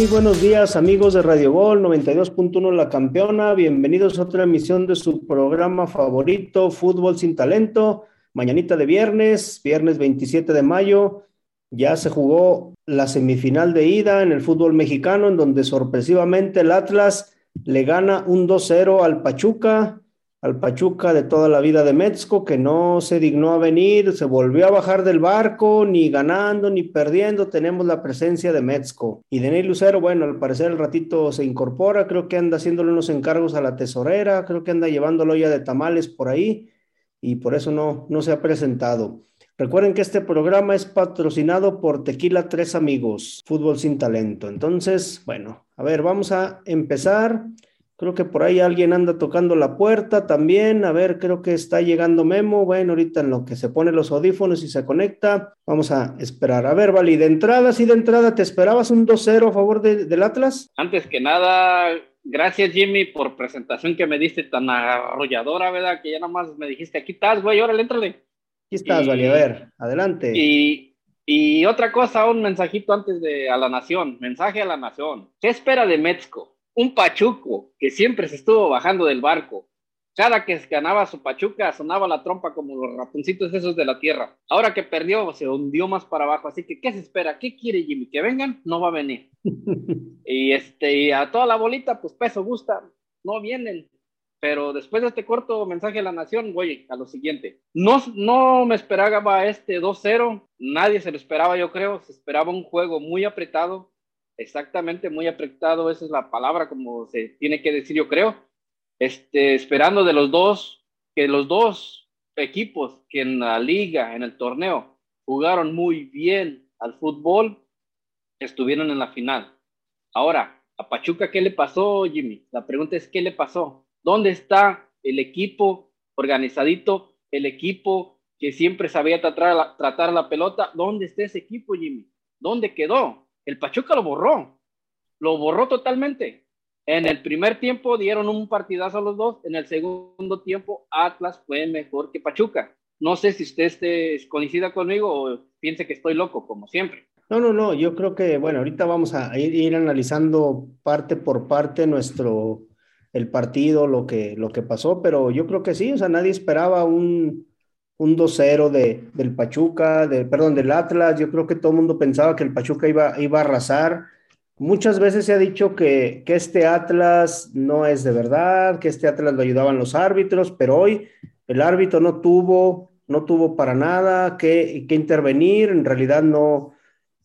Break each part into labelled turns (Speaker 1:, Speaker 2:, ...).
Speaker 1: Muy buenos días amigos de Radio Gol 92.1 La Campeona, bienvenidos a otra emisión de su programa favorito, Fútbol sin Talento, mañanita de viernes, viernes 27 de mayo, ya se jugó la semifinal de ida en el fútbol mexicano, en donde sorpresivamente el Atlas le gana un 2-0 al Pachuca, al Pachuca de toda la vida de Metzco, que no se dignó a venir, se volvió a bajar del barco, ni ganando ni perdiendo, tenemos la presencia de Metzco. Y Denis Lucero, bueno, al parecer el ratito se incorpora, creo que anda haciéndole unos encargos a la tesorera, creo que anda llevándolo ya de tamales por ahí, y por eso no, no se ha presentado. Recuerden que este programa es patrocinado por Tequila Tres Amigos, Fútbol sin Talento. Entonces, bueno, a ver, vamos a empezar. Creo que por ahí alguien anda tocando la puerta también. A ver, creo que está llegando Memo. Bueno, ahorita en lo que se pone los audífonos y se conecta, vamos a esperar. A ver, Vali, de entrada, sí, de entrada, ¿te esperabas un 2-0 a favor del Atlas?
Speaker 2: Antes que nada, gracias Jimmy por presentación que me diste tan arrolladora, ¿verdad? Que ya nada más me dijiste, aquí estás, güey, órale, éntrale.
Speaker 1: Aquí estás, Vali, a ver, adelante.
Speaker 2: Y, y otra cosa, un mensajito antes de a la nación, mensaje a la nación. ¿Qué espera de Metzco? Un Pachuco que siempre se estuvo bajando del barco. Cada que ganaba su Pachuca sonaba la trompa como los ratoncitos esos de la tierra. Ahora que perdió se hundió más para abajo. Así que, ¿qué se espera? ¿Qué quiere Jimmy? ¿Que vengan? No va a venir. y, este, y a toda la bolita, pues peso gusta. No vienen. Pero después de este corto mensaje a la nación, voy a lo siguiente. No, no me esperaba este 2-0. Nadie se lo esperaba, yo creo. Se esperaba un juego muy apretado exactamente muy apretado, esa es la palabra como se tiene que decir, yo creo. Este, esperando de los dos, que los dos equipos que en la liga, en el torneo, jugaron muy bien al fútbol, estuvieron en la final. Ahora, a Pachuca, ¿qué le pasó, Jimmy? La pregunta es, ¿qué le pasó? ¿Dónde está el equipo organizadito, el equipo que siempre sabía tratar la, tratar la pelota? ¿Dónde está ese equipo, Jimmy? ¿Dónde quedó? El Pachuca lo borró, lo borró totalmente. En el primer tiempo dieron un partidazo a los dos, en el segundo tiempo Atlas fue mejor que Pachuca. No sé si usted esté, coincida conmigo o piense que estoy loco, como siempre.
Speaker 1: No, no, no, yo creo que, bueno, ahorita vamos a ir, ir analizando parte por parte nuestro, el partido, lo que, lo que pasó, pero yo creo que sí, o sea, nadie esperaba un, un 2-0 de, del Pachuca, de, perdón, del Atlas. Yo creo que todo el mundo pensaba que el Pachuca iba, iba a arrasar. Muchas veces se ha dicho que, que, este Atlas no es de verdad, que este Atlas lo ayudaban los árbitros, pero hoy el árbitro no tuvo, no tuvo para nada que, que intervenir. En realidad no,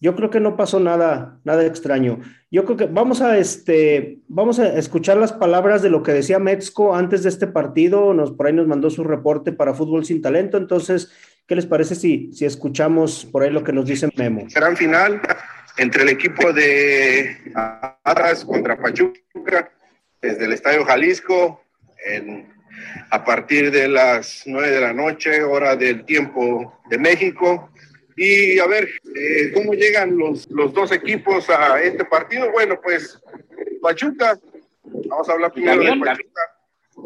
Speaker 1: yo creo que no pasó nada, nada extraño. Yo creo que vamos a, este, vamos a escuchar las palabras de lo que decía Metzco antes de este partido. Nos, por ahí nos mandó su reporte para Fútbol Sin Talento. Entonces, ¿qué les parece si, si escuchamos por ahí lo que nos dice Memo?
Speaker 3: Gran final entre el equipo de Atlas contra Pachuca desde el Estadio Jalisco a partir de las nueve de la noche, hora del tiempo de México. Y a ver, eh, ¿cómo llegan los, los dos equipos a este partido? Bueno, pues Pachuca, vamos a hablar primero de Pachuca.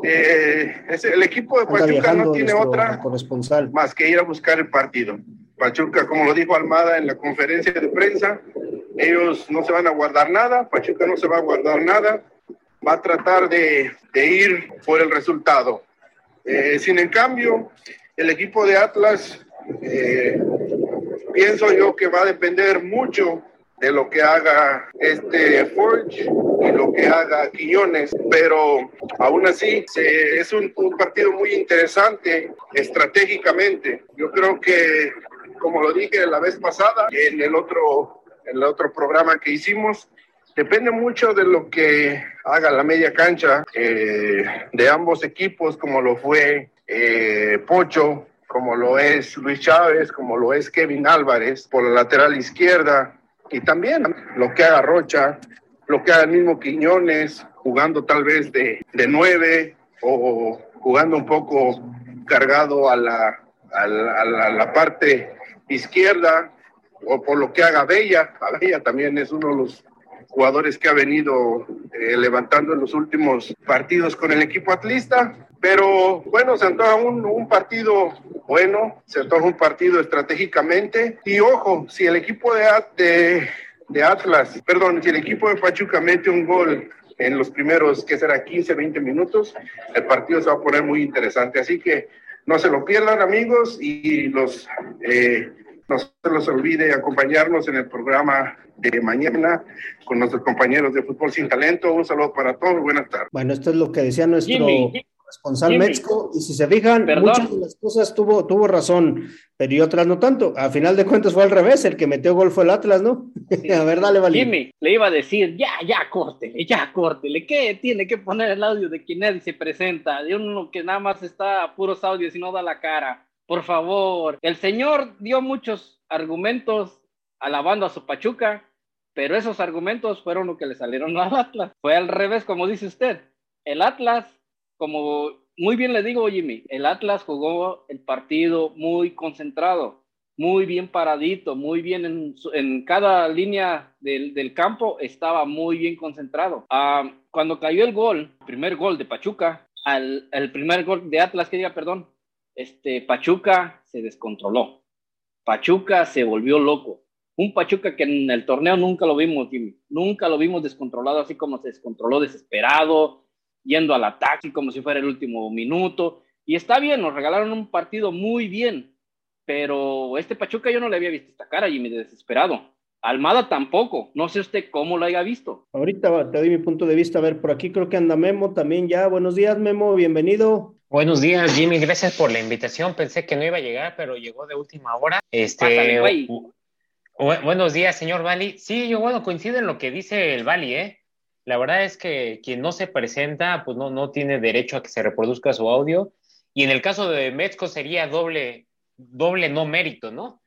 Speaker 3: Eh, es, el equipo de Pachuca no tiene otra
Speaker 1: corresponsal.
Speaker 3: más que ir a buscar el partido. Pachuca, como lo dijo Almada en la conferencia de prensa, ellos no se van a guardar nada, Pachuca no se va a guardar nada, va a tratar de, de ir por el resultado. Eh, sin en cambio, el equipo de Atlas eh, pienso yo que va a depender mucho de lo que haga este Forge y lo que haga Quiñones, pero aún así es un, un, partido muy interesante estratégicamente. Yo creo que, como lo dije la vez pasada en el otro, en el otro programa que hicimos, depende mucho de lo que haga la media cancha eh, de ambos equipos, como lo fue eh, Pocho como lo es Luis Chávez, como lo es Kevin Álvarez por la lateral izquierda, y también lo que haga Rocha, lo que haga el mismo Quiñones, jugando tal vez de, de nueve o jugando un poco cargado a la, a la, a la, parte izquierda, o por lo que haga Bella. Bella también es uno de los jugadores que ha venido eh, levantando en los últimos partidos con el equipo atlista. Pero bueno, se antoja un, un, partido bueno, se antoja un partido estratégicamente. Y ojo, si el equipo de, de, de Atlas, perdón, si el equipo de Pachuca mete un gol en los primeros, que será 15, 20 minutos, el partido se va a poner muy interesante. Así que no se lo pierdan, amigos, y los, eh, no se los olvide acompañarnos en el programa de mañana con nuestros compañeros de Fútbol Sin Talento. Un saludo para todos, buenas tardes.
Speaker 1: Bueno, esto es lo que decía nuestro responsable Metzko, y si se fijan, muchas de las cosas tuvo, tuvo razón, pero y otras no tanto. A final de cuentas fue al revés, el que metió gol fue el Atlas, ¿no? a ver, dale, vale.
Speaker 2: Jimmy, le iba a decir, ya, ya, córtele, ya, córtele, ¿qué tiene que poner el audio de quien nadie se presenta? De uno que nada más está a puros audios y no da la cara. Por favor, el señor dio muchos argumentos alabando a su Pachuca, pero esos argumentos fueron lo que le salieron al Atlas. Fue al revés, como dice usted. El Atlas como muy bien le digo, Jimmy, el Atlas jugó el partido muy concentrado, muy bien paradito, muy bien en, cada línea del, campo, estaba muy bien concentrado. Ah, cuando cayó el gol, primer gol de Pachuca, al, el primer gol de Atlas, que diga, perdón, este, Pachuca se descontroló. Pachuca se volvió loco. Un Pachuca que en el torneo nunca lo vimos, Jimmy. Nunca lo vimos descontrolado, así como se descontroló, desesperado, yendo al ataque como si fuera el último minuto. Y está bien, nos regalaron un partido muy bien, pero este Pachuca yo no le había visto esta cara, y me desesperado. Almada tampoco, no sé usted cómo lo haya visto.
Speaker 1: Ahorita te doy mi punto de vista, a ver, por aquí creo que anda Memo también ya. Buenos días, Memo, bienvenido.
Speaker 4: Buenos días, Jimmy, gracias por la invitación. Pensé que no iba a llegar, pero llegó de última hora. Este, buenos días, señor Bali. Sí, yo bueno, coincido en lo que dice el Bali, ¿eh? La verdad es que quien no se presenta, pues no, no tiene derecho a que se reproduzca su audio. Y en el caso de Metzko sería doble, doble no mérito, ¿no?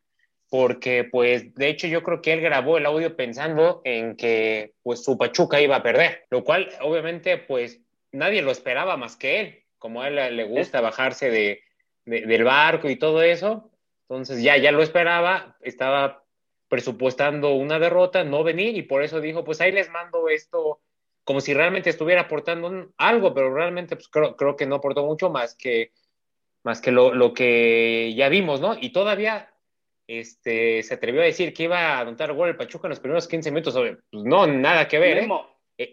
Speaker 4: Porque, pues, de hecho, yo creo que él grabó el audio pensando en que, pues, su Pachuca iba a perder, lo cual, obviamente, pues, nadie lo esperaba más que él, como a él le gusta bajarse de, del barco y todo eso. Entonces, ya, ya lo esperaba, estaba presupuestando una derrota, no venir, y por eso dijo, pues ahí les mando esto como si realmente estuviera aportando algo, pero realmente pues, creo, creo, que no aportó mucho más que, más que lo, lo, que ya vimos, ¿no? Y todavía este, se atrevió a decir que iba a anotar gol el Pachuca en los primeros 15 minutos. Pues no, nada que ver. ¿eh?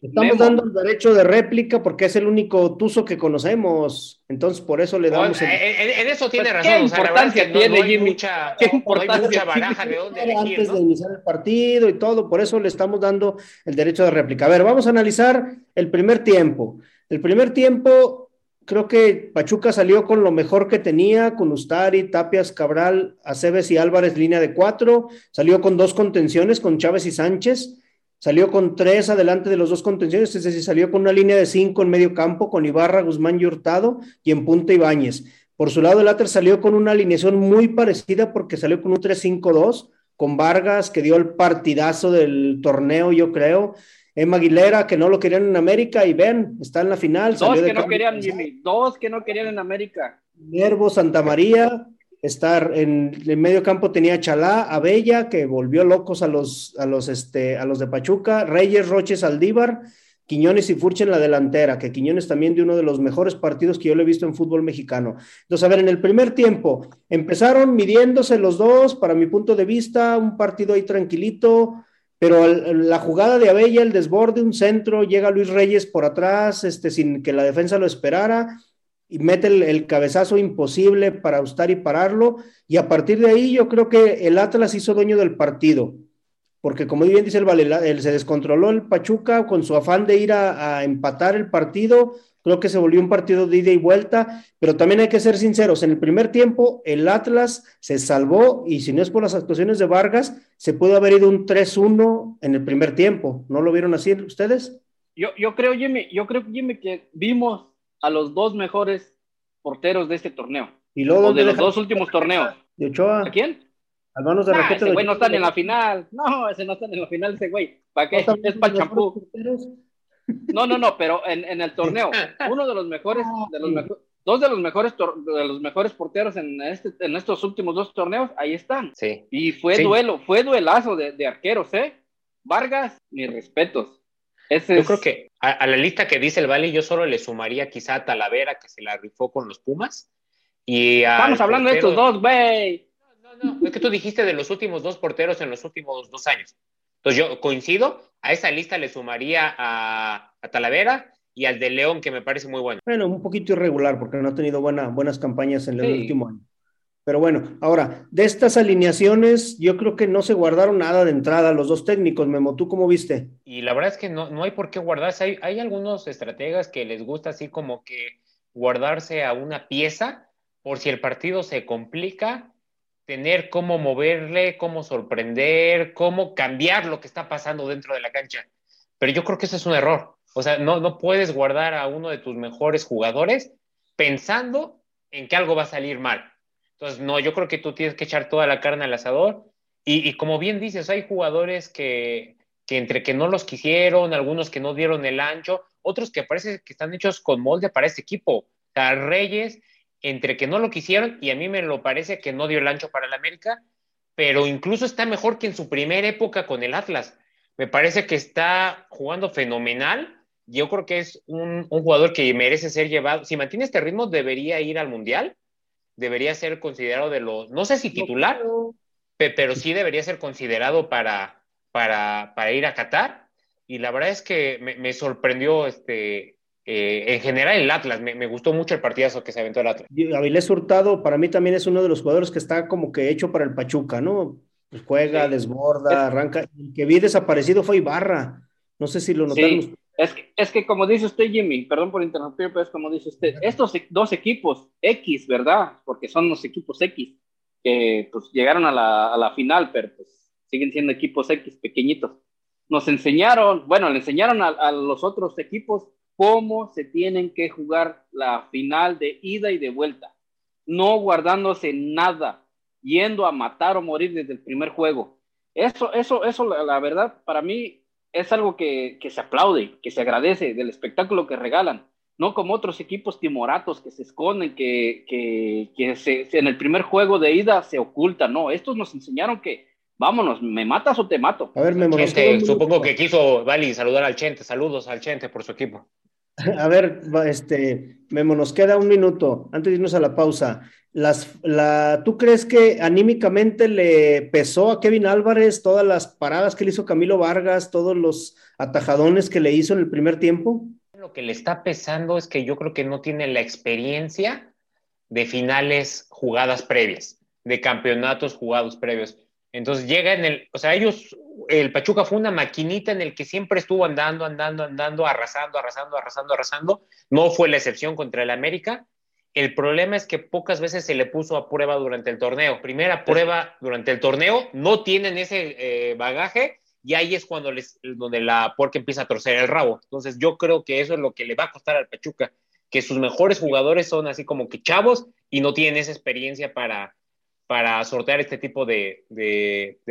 Speaker 1: Estamos dando el derecho de réplica porque es el único tuzo que conocemos. Entonces, por eso le damos.
Speaker 4: en, eso tiene razón. ¿Qué
Speaker 2: importancia tiene, Jimmy?
Speaker 4: Mucha, ¿Qué importancia baraja de dónde
Speaker 1: elegir, Antes de iniciar el partido y todo, por eso le estamos dando el derecho de réplica. A ver, vamos a analizar el primer tiempo. El primer tiempo, creo que Pachuca salió con lo mejor que tenía, con Ustari, Tapias, Cabral, Aceves y Álvarez, línea de cuatro. Salió con dos contenciones, con Chávez y Sánchez Salió con tres adelante de los dos contenciones, es decir, salió con una línea de cinco en medio campo, con Ibarra, Guzmán y Hurtado, y en punta Ibáñez. Por su lado, el Atlas salió con una alineación muy parecida porque salió con un 3-5-2, con Vargas, que dio el partidazo del torneo, yo creo. Emma Aguilera, que no lo querían en América, y ven, está en la final.
Speaker 2: Dos que no querían, Jimmy, dos que no querían en América.
Speaker 1: Nervo, Santa María, estar en el medio campo tenía Chalá, Abella, que volvió locos a los, a los, este, a los de Pachuca, Reyes, Roches, Aldívar, Quiñones y Furche en la delantera, que Quiñones también de uno de los mejores partidos que yo le he visto en fútbol mexicano. Entonces, a ver, en el primer tiempo empezaron midiéndose los dos, para mi punto de vista, un partido ahí tranquilito, pero la jugada de Abella, el desborde, un centro, llega Luis Reyes por atrás, este, sin que la defensa lo esperara, y mete el, cabezazo imposible para Ustari pararlo, y a partir de ahí yo creo que el Atlas hizo dueño del partido, porque como bien dice el Vale, se descontroló el Pachuca con su afán de ir a, empatar el partido, creo que se volvió un partido de ida y vuelta, pero también hay que ser sinceros, en el primer tiempo el Atlas se salvó y si no es por las actuaciones de Vargas, se pudo haber ido un 3-1 en el primer tiempo, ¿no lo vieron así ustedes?
Speaker 2: Yo, yo creo, Jimmy, yo creo, Jimmy, que vimos a los dos mejores porteros de este torneo.
Speaker 1: ¿Y luego
Speaker 2: o de los dos últimos torneos.
Speaker 1: ¿De Ochoa?
Speaker 2: ¿A quién?
Speaker 1: Al manos de
Speaker 2: nah, Ese güey no están en la final. No, ese no está en la final, ese güey. ¿Para qué? es para champú. No, no, no, pero en, en, el torneo, uno de los mejores, de los dos de los mejores de los mejores porteros en este en estos últimos dos torneos, ahí están.
Speaker 4: Sí.
Speaker 2: Y fue duelo, fue duelazo de, de arqueros, ¿eh? Vargas, mis respetos
Speaker 4: yo creo que a, la lista que dice el Valle, yo solo le sumaría quizá a Talavera, que se la rifó con los Pumas. Y
Speaker 2: Estamos hablando de estos dos, güey.
Speaker 4: No, no, no. Es que tú dijiste de los últimos dos porteros en los últimos dos años. Entonces yo coincido, a esa lista le sumaría a, Talavera y al de León, que me parece muy bueno.
Speaker 1: Bueno, un poquito irregular porque no ha tenido buena, buenas campañas en el último año. Pero bueno, ahora, de estas alineaciones, yo creo que no se guardaron nada de entrada los dos técnicos. Memo, ¿tú cómo viste?
Speaker 4: Y la verdad es que no, no hay por qué guardarse. Hay, hay algunos estrategas que les gusta así como que guardarse a una pieza por si el partido se complica, tener cómo moverle, cómo sorprender, cómo cambiar lo que está pasando dentro de la cancha. Pero yo creo que eso es un error. O sea, no, no puedes guardar a uno de tus mejores jugadores pensando en que algo va a salir mal. Entonces, no, yo creo que tú tienes que echar toda la carne al asador. Y, como bien dices, hay jugadores que, entre que no los quisieron, algunos que no dieron el ancho, otros que parece que están hechos con molde para este equipo. O sea, Reyes, entre que no lo quisieron, y a mí me lo parece que no dio el ancho para el América, pero incluso está mejor que en su primera época con el Atlas. Me parece que está jugando fenomenal. Yo creo que es un jugador que merece ser llevado. Si mantiene este ritmo, debería ir al Mundial debería ser considerado de los, no sé si titular, pero sí debería ser considerado para, para, para, ir a Qatar. Y la verdad es que me, sorprendió este, eh, en general el Atlas, me, gustó mucho el partidazo que se aventó el Atlas.
Speaker 1: Avilés Hurtado para mí también es uno de los jugadores que está como que hecho para el Pachuca, ¿no? Pues juega, desborda, arranca. El que vi desaparecido fue Ibarra. No sé si lo notaron.
Speaker 2: Es que, es que como dice usted, Jimmy, perdón por interrumpir, pero es como dice usted, estos e, dos equipos X, ¿verdad? Porque son los equipos X que pues llegaron a la, a la final, pero pues siguen siendo equipos X pequeñitos. Nos enseñaron, bueno, le enseñaron a, a los otros equipos cómo se tienen que jugar la final de ida y de vuelta, no guardándose nada, yendo a matar o morir desde el primer juego. Eso, eso, eso, la, la verdad, para mí es algo que, se aplaude, que se agradece del espectáculo que regalan, no como otros equipos timoratos que se esconden, que, que, se, en el primer juego de ida se ocultan, no, estos nos enseñaron que vámonos, me matas o te mato.
Speaker 4: A ver, Memo, supongo que quiso Vali saludar al Chente, saludos al Chente por su equipo.
Speaker 1: A ver, este, Memo, nos queda un minuto antes de irnos a la pausa. Las, la, ¿Tú crees que anímicamente le pesó a Kevin Álvarez todas las paradas que le hizo Camilo Vargas, todos los atajadones que le hizo en el primer tiempo?
Speaker 4: Lo que le está pesando es que yo creo que no tiene la experiencia de finales jugadas previas, de campeonatos jugados previos. Entonces llega en el, o sea, ellos, el Pachuca fue una maquinita en el que siempre estuvo andando, andando, andando, arrasando, arrasando, arrasando, arrasando. No fue la excepción contra el América el problema es que pocas veces se le puso a prueba durante el torneo. Primera prueba durante el torneo, no tienen ese eh, bagaje y ahí es cuando les, donde la puerca empieza a torcer el rabo. Entonces yo creo que eso es lo que le va a costar al Pachuca, que sus mejores jugadores son así como que chavos y no tienen esa experiencia para, para sortear este tipo de,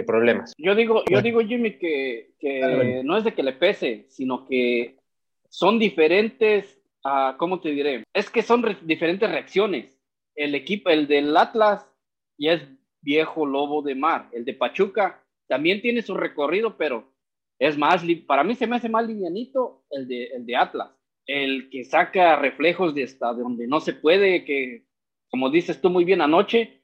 Speaker 4: problemas.
Speaker 2: Yo digo, yo digo Jimmy, que, que no es de que le pese, sino que son diferentes ¿cómo te diré? Es que son diferentes reacciones. El equipo, el del Atlas ya es viejo lobo de mar. El de Pachuca también tiene su recorrido, pero es más, para mí se me hace más livianito el de, el de Atlas. El que saca reflejos de hasta donde no se puede, que como dices tú muy bien anoche,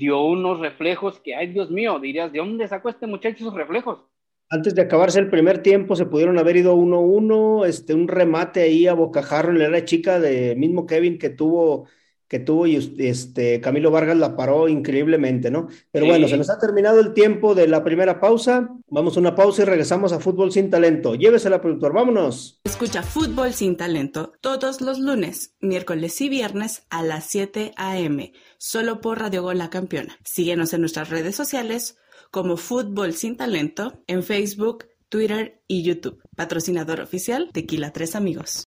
Speaker 2: dio unos reflejos que, ay Dios mío, dirías, ¿de dónde sacó este muchacho esos reflejos?
Speaker 1: Antes de acabarse el primer tiempo, se pudieron haber ido 1-1, este, un remate ahí a bocajarro en la chica de mismo Kevin que tuvo, que tuvo y este, Camilo Vargas la paró increíblemente, ¿no? Pero bueno, se nos ha terminado el tiempo de la primera pausa. Vamos a una pausa y regresamos a Fútbol Sin Talento. Llévesela, productor, vámonos.
Speaker 5: Escucha Fútbol Sin Talento todos los lunes, miércoles y viernes a las 7 a.m., solo por Radio Gol La Campeona. Síguenos en nuestras redes sociales como Fútbol Sin Talento en Facebook, Twitter y YouTube. Patrocinador oficial Tequila Tres Amigos.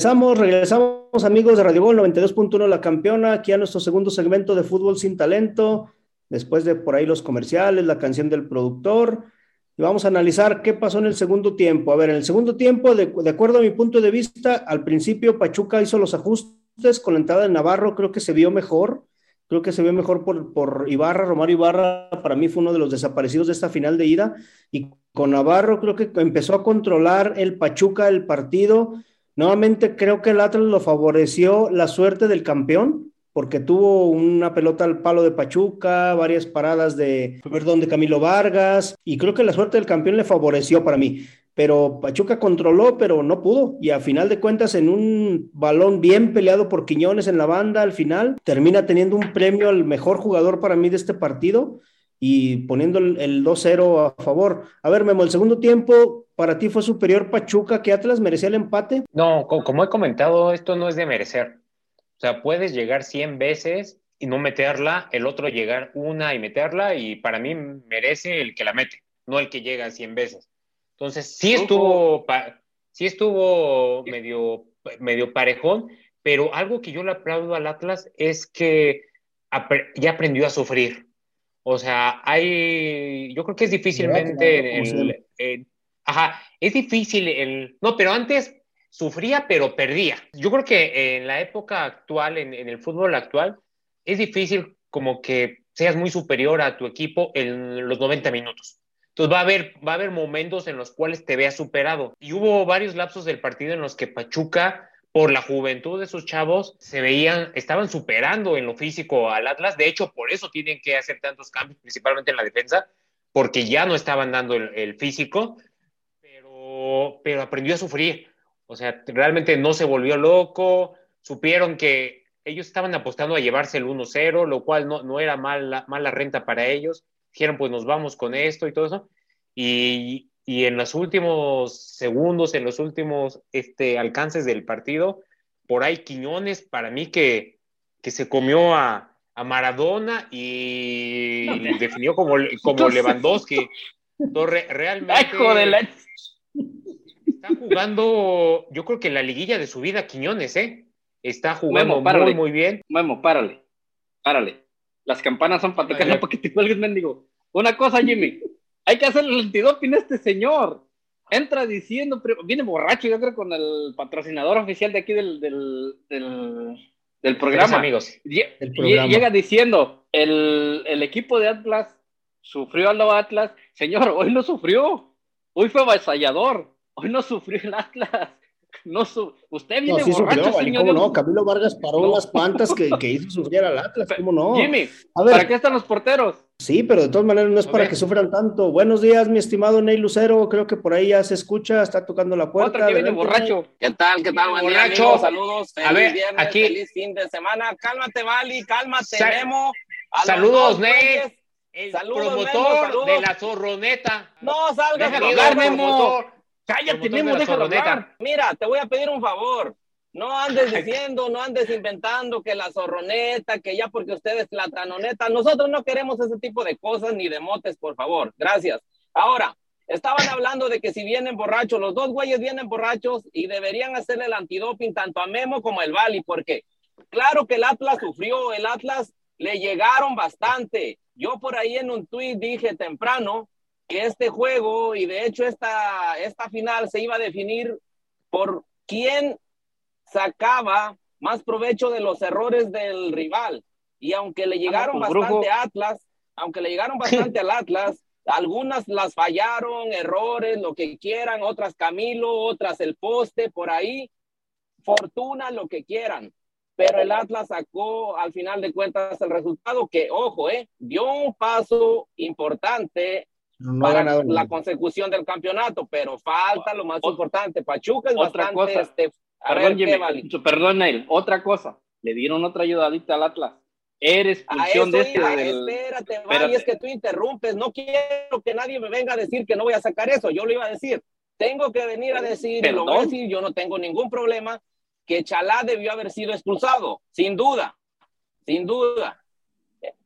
Speaker 1: Regresamos, regresamos amigos de Radio Gol 92.1 La Campeona, aquí a nuestro segundo segmento de Fútbol sin Talento, después de por ahí los comerciales, la canción del productor, y vamos a analizar qué pasó en el segundo tiempo. A ver, en el segundo tiempo, de, de acuerdo a mi punto de vista, al principio Pachuca hizo los ajustes con la entrada de Navarro, creo que se vio mejor, creo que se vio mejor por, por Ibarra, Romario Ibarra, para mí fue uno de los desaparecidos de esta final de ida, y con Navarro creo que empezó a controlar el Pachuca el partido, Nuevamente creo que el Atlas lo favoreció la suerte del campeón, porque tuvo una pelota al palo de Pachuca, varias paradas de, perdón, de Camilo Vargas, y creo que la suerte del campeón le favoreció para mí. Pero Pachuca controló, pero no pudo. Y a final de cuentas, en un balón bien peleado por Quiñones en la banda, al final termina teniendo un premio al mejor jugador para mí de este partido y poniendo el, 2-0 a favor. A ver, Memo, el segundo tiempo, ¿para ti fue superior Pachuca que Atlas merecía el empate?
Speaker 4: No, como he comentado, esto no es de merecer. O sea, puedes llegar 100 veces y no meterla, el otro llegar una y meterla, y para mí merece el que la mete, no el que llega 100 veces. Entonces, sí estuvo, sí estuvo medio, medio parejón, pero algo que yo le aplaudo al Atlas es que ya aprendió a sufrir o sea, hay, yo creo que es difícilmente, ajá, es difícil el, no, pero antes sufría, pero perdía. Yo creo que en la época actual, en, el fútbol actual, es difícil como que seas muy superior a tu equipo en los 90 minutos. Entonces va a haber, va a haber momentos en los cuales te veas superado. Y hubo varios lapsos del partido en los que Pachuca por la juventud de esos chavos, se veían, estaban superando en lo físico al Atlas. De hecho, por eso tienen que hacer tantos cambios, principalmente en la defensa, porque ya no estaban dando el, físico, pero, pero aprendió a sufrir. O sea, realmente no se volvió loco, supieron que ellos estaban apostando a llevarse el 1-0, lo cual no, no era mala, mala renta para ellos. Dijeron, pues nos vamos con esto y todo eso. Y, y en los últimos segundos, en los últimos este, alcances del partido, por ahí Quiñones, para mí que, que se comió a, a Maradona y definió como, como Lewandowski. realmente está jugando, yo creo que la liguilla de su vida Quiñones, ¿eh? Está jugando muy, muy bien.
Speaker 2: Memo, párale, párale. Las campanas son para tocar, no para que te cuelgues, mendigo. Una cosa, Jimmy. Hay que hacer el antidoping a este señor. Entra diciendo, viene borracho, yo creo, con el patrocinador oficial de aquí del, del, programa.
Speaker 4: amigos.
Speaker 2: Llega diciendo, el, el equipo de Atlas sufrió al Atlas. Señor, hoy no sufrió. Hoy fue avasallador. Hoy no sufrió el Atlas. No Usted viene no, borracho,
Speaker 1: señor. ¿Cómo no? Camilo Vargas paró las pantas que, que, hizo sufrir al Atlas. ¿Cómo no?
Speaker 2: Jimmy, ¿para qué están los porteros?
Speaker 1: Sí, pero de todas maneras no es para que sufran tanto. Buenos días, mi estimado Ney Lucero. Creo que por ahí ya se escucha, está tocando la puerta.
Speaker 2: Otra que viene borracho.
Speaker 6: ¿Qué tal? ¿Qué tal? borracho. Saludos. Feliz a ver, viernes, aquí. feliz fin de semana. Cálmate, Vali, cálmate, Memo.
Speaker 4: saludos, Ney. El promotor de la zorroneta.
Speaker 6: No salgas
Speaker 2: a jugar, Memo. Cállate, Memo, déjalo hablar.
Speaker 6: Mira, te voy a pedir un favor. No andes diciendo, no andes inventando que la zorroneta, que ya porque ustedes la tranoneta. Nosotros no queremos ese tipo de cosas ni de motes, por favor. Gracias. Ahora, estaban hablando de que si vienen borrachos, los dos güeyes vienen borrachos y deberían hacerle el antidoping tanto a Memo como al Bali, porque claro que el Atlas sufrió, el Atlas le llegaron bastante. Yo por ahí en un tuit dije temprano que este juego y de hecho esta, esta final se iba a definir por quién sacaba más provecho de los errores del rival. Y aunque le llegaron bastante a Atlas, aunque le llegaron bastante al Atlas, algunas las fallaron, errores, lo que quieran, otras Camilo, otras el poste, por ahí, fortuna, lo que quieran. Pero el Atlas sacó al final de cuentas el resultado que, ojo, eh, dio un paso importante para la consecución del campeonato, pero falta lo más importante. Pachuca es
Speaker 2: otra
Speaker 6: bastante.
Speaker 2: Cosa. Este, perdón, Neil, otra cosa. Le dieron otra ayudadita al Atlas. Eres función de este.
Speaker 6: Espérate, Vali, es que tú interrumpes. No quiero que nadie me venga a decir que no voy a sacar eso. Yo lo iba a decir. Tengo que venir a decir, lo voy a decir, yo no tengo ningún problema, que Chalá debió haber sido expulsado, sin duda, sin duda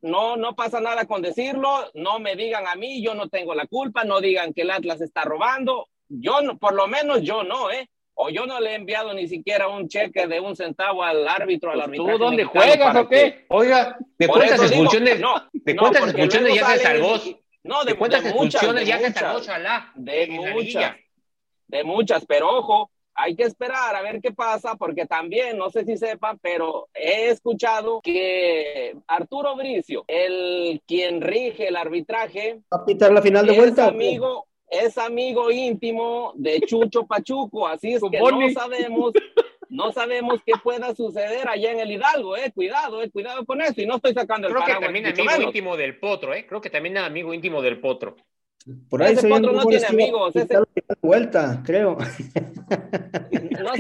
Speaker 6: no, no pasa nada con decirlo, no me digan a mí, yo no tengo la culpa, no digan que el Atlas está robando, yo no, por lo menos yo no, ¿eh? o yo no le he enviado ni siquiera un cheque de un centavo al árbitro, al
Speaker 2: árbitro. ¿Tú dónde juegas o qué?
Speaker 4: Oiga, ¿de cuántas expulsiones, no, ¿de cuántas expulsiones ya se salvó?
Speaker 6: No, de, cuántas expulsiones ya se salvó De muchas, de muchas, pero ojo, hay que esperar a ver qué pasa, porque también, no sé si sepan, pero he escuchado que Arturo Bricio, el quien rige el arbitraje,
Speaker 1: a pitar la final de
Speaker 6: es
Speaker 1: vuelta.
Speaker 6: Amigo, es amigo íntimo de Chucho Pachuco, así es que no sabemos, no sabemos qué pueda suceder allá en el Hidalgo, eh, cuidado, eh, cuidado con eso, y no estoy sacando
Speaker 4: el Creo que también amigo íntimo del Potro, eh, creo que también amigo íntimo del Potro.
Speaker 6: Por ahí ese Potro no tiene amigos. Ese...
Speaker 1: Vuelta, creo. No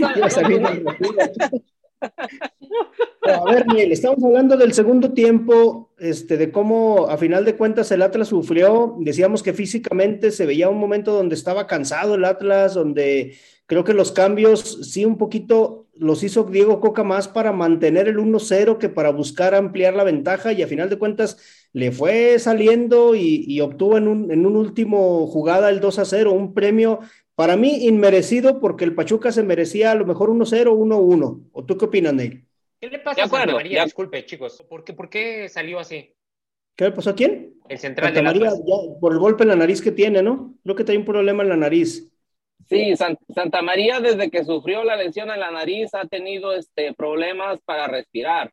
Speaker 1: a ver, Miguel, estamos hablando del segundo tiempo, este, de cómo a final de cuentas el Atlas sufrió. Decíamos que físicamente se veía un momento donde estaba cansado el Atlas, donde creo que los cambios sí un poquito los hizo Diego Coca más para mantener el 1-0 que para buscar ampliar la ventaja y a final de cuentas le fue saliendo y, obtuvo en un, en un último jugada el 2-0, un premio para mí inmerecido porque el Pachuca se merecía a lo mejor 1-0, 1-1. ¿O tú qué opinas, Neil?
Speaker 4: ¿Qué le pasa a Santa María? Disculpe, chicos. ¿Por qué, ¿Por qué salió así?
Speaker 1: ¿Qué le pasó a quién?
Speaker 4: El central Santa de
Speaker 1: María, por el golpe en la nariz que tiene, ¿no? Creo que tiene un problema en la nariz.
Speaker 6: Sí, Santa María desde que sufrió la lesión en la nariz ha tenido este, problemas para respirar.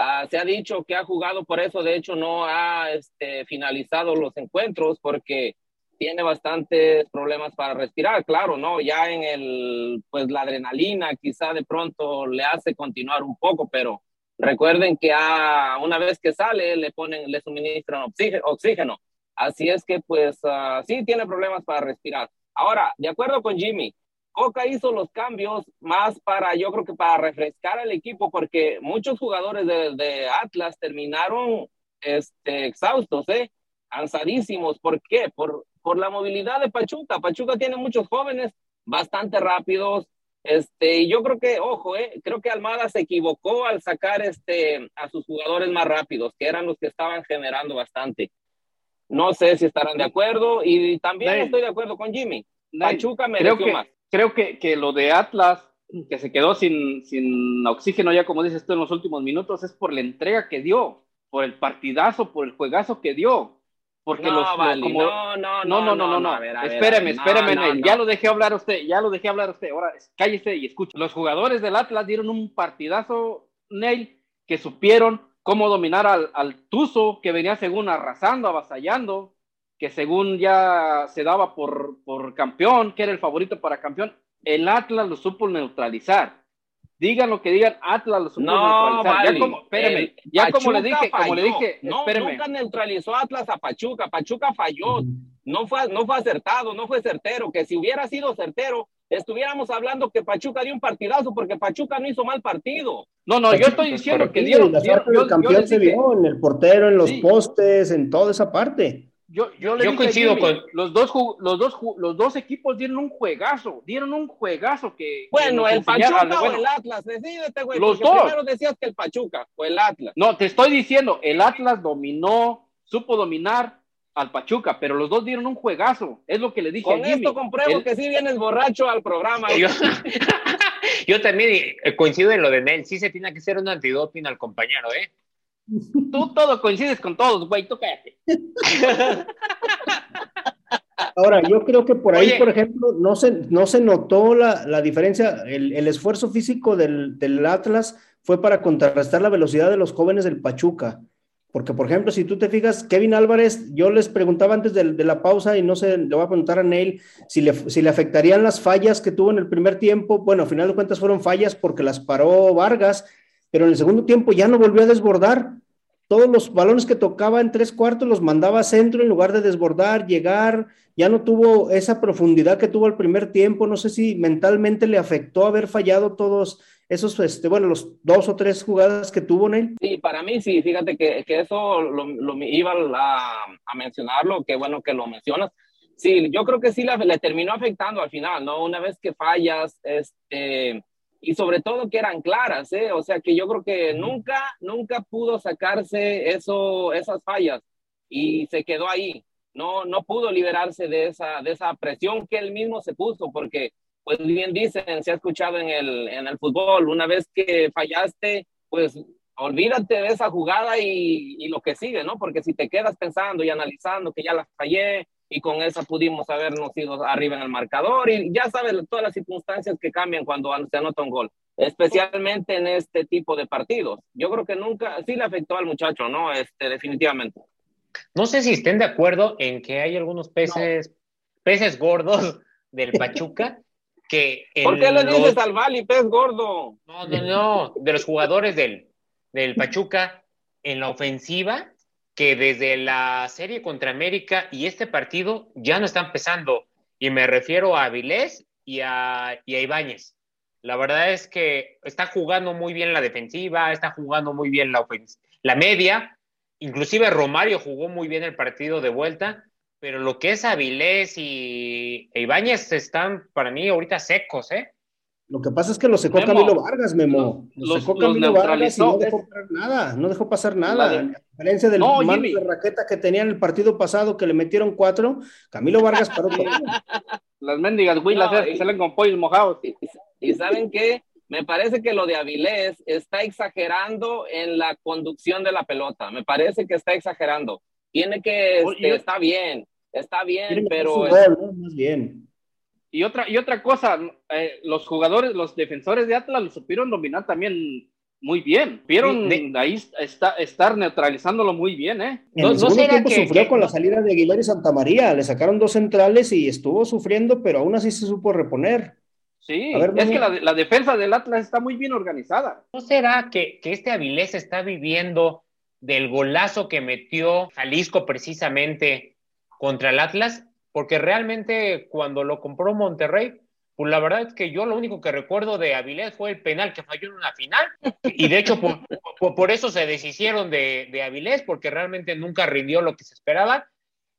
Speaker 6: Ah, se ha dicho que ha jugado por eso, de hecho no ha este, finalizado los encuentros porque tiene bastantes problemas para respirar, claro, ¿no? Ya en el, pues la adrenalina quizá de pronto le hace continuar un poco, pero recuerden que a, una vez que sale le ponen, le suministran oxígeno. Así es que pues uh, sí tiene problemas para respirar. Ahora, de acuerdo con Jimmy, Coca hizo los cambios más para, yo creo que para refrescar al equipo, porque muchos jugadores de, de Atlas terminaron este, exhaustos, ¿eh? cansadísimos. ¿Por qué? Por, por la movilidad de Pachuca. Pachuca tiene muchos jóvenes bastante rápidos. Este, yo creo que, ojo, eh, creo que Almada se equivocó al sacar este, a sus jugadores más rápidos, que eran los que estaban generando bastante. No sé si estarán de acuerdo y también estoy de acuerdo con Jimmy. Pachuca mereció
Speaker 2: creo que,
Speaker 6: más.
Speaker 2: Creo que, que lo de Atlas, que se quedó sin, sin oxígeno ya como dices tú en los últimos minutos, es por la entrega que dio, por el partidazo, por el juegazo que dio. Porque no, los,
Speaker 6: vale, como... no, no, no, no, no, no, no,
Speaker 2: espéreme, espéreme, ya lo dejé hablar usted, ya lo dejé hablar usted, ahora cállese y escuche. Los jugadores del Atlas dieron un partidazo, Neil, que supieron cómo dominar al, al Tuzo, que venía según arrasando, avasallando, que según ya se daba por, por campeón, que era el favorito para campeón, el Atlas lo supo neutralizar. Digan lo que digan, Atlas lo
Speaker 6: no, vale.
Speaker 2: Ya como, espérame, ya como le dije, como le dije,
Speaker 6: no, nunca neutralizó Atlas a Pachuca, Pachuca falló, no fue, no fue acertado, no fue certero, que si hubiera sido certero, estuviéramos hablando que Pachuca dio un partidazo porque Pachuca no hizo mal partido.
Speaker 2: No, no, yo estoy diciendo que dio,
Speaker 1: el campeón se vio en el portero, en los postes, en toda esa parte.
Speaker 2: Yo, yo, le coincido con los dos, los dos los dos equipos dieron un juegazo, dieron un juegazo que
Speaker 6: bueno, el Pachuca o el Atlas, decídete, güey, los dos. primero decías que el Pachuca o el Atlas.
Speaker 2: No, te estoy diciendo, el Atlas dominó, supo dominar al Pachuca, pero los dos dieron un juegazo, es lo que le dije
Speaker 6: con
Speaker 2: a Jimmy.
Speaker 6: esto compruebo que sí vienes borracho al programa.
Speaker 4: Yo, yo también eh, coincido en lo de Nel, sí se tiene que ser un antidoping al compañero, ¿eh?
Speaker 2: Tú todo coincides con todos, güey, tú cállate.
Speaker 1: Ahora, yo creo que por ahí, por ejemplo, no se, no se notó la, la diferencia, el, el, esfuerzo físico del, del, Atlas fue para contrarrestar la velocidad de los jóvenes del Pachuca. Porque, por ejemplo, si tú te fijas, Kevin Álvarez, yo les preguntaba antes de, de la pausa y no sé, le voy a preguntar a Neil si le, si le afectarían las fallas que tuvo en el primer tiempo. Bueno, al final de cuentas fueron fallas porque las paró Vargas pero en el segundo tiempo ya no volvió a desbordar. Todos los balones que tocaba en tres cuartos los mandaba a centro en lugar de desbordar, llegar, ya no tuvo esa profundidad que tuvo al primer tiempo. No sé si mentalmente le afectó haber fallado todos esos, este, bueno, los dos o tres jugadas que tuvo Neil.
Speaker 6: Sí, para mí sí, fíjate que, que eso lo, lo, iba a, a mencionarlo, qué bueno que lo mencionas. Sí, yo creo que sí le terminó afectando al final, ¿no? Una vez que fallas, este, y sobre todo que eran claras, ¿eh? O sea que yo creo que nunca, nunca pudo sacarse eso, esas fallas y se quedó ahí. No, no pudo liberarse de esa, de esa presión que él mismo se puso, porque pues bien dicen, se ha escuchado en el, en el fútbol, una vez que fallaste, pues olvídate de esa jugada y, y, lo que sigue, ¿no? Porque si te quedas pensando y analizando que ya la fallé y con esa pudimos habernos ido arriba en el marcador y ya sabes todas las circunstancias que cambian cuando se anota un gol, especialmente en este tipo de partidos. Yo creo que nunca, sí le afectó al muchacho, ¿no? Este, definitivamente.
Speaker 4: No sé si estén de acuerdo en que hay algunos peces, peces gordos del Pachuca que...
Speaker 6: ¿Por qué le dices al Bali pez gordo?
Speaker 4: No, no, no, de los jugadores del, del Pachuca en la ofensiva que desde la serie contra América y este partido ya no están pesando. Y me refiero a Avilés y a, y Ibáñez. La verdad es que está jugando muy bien la defensiva, está jugando muy bien la, la media. Inclusive Romario jugó muy bien el partido de vuelta, pero lo que es Avilés y e Ibáñez están para mí ahorita secos, ¿eh?
Speaker 1: Lo que pasa es que lo secó Camilo Vargas, Memo. Lo secó Camilo Vargas y no dejó pasar nada, no dejó pasar nada. A diferencia del no, de raqueta que tenía en el partido pasado que le metieron cuatro, Camilo Vargas paró todo.
Speaker 2: Las mendigas güey, no, salen con pollos mojados.
Speaker 6: Y, ¿saben qué? Me parece que lo de Avilés está exagerando en la conducción de la pelota. Me parece que está exagerando. Tiene que, este, está bien, está bien, pero...
Speaker 1: Más bien.
Speaker 2: Y otra, y otra cosa, eh, los jugadores, los defensores de Atlas lo supieron dominar también muy bien. Vieron ahí está, estar neutralizándolo muy bien, ¿eh?
Speaker 1: En no, el segundo tiempo sufrió con la salida de Aguilar y Santa María. Le sacaron dos centrales y estuvo sufriendo, pero aún así se supo reponer.
Speaker 2: Sí, es que la, defensa del Atlas está muy bien organizada.
Speaker 4: ¿No será que, que este Avilés está viviendo del golazo que metió Jalisco precisamente contra el Atlas? Porque realmente cuando lo compró Monterrey, pues la verdad es que yo lo único que recuerdo de Avilés fue el penal que falló en una final. Y de hecho, por, eso se deshicieron de, de, Avilés, porque realmente nunca rindió lo que se esperaba.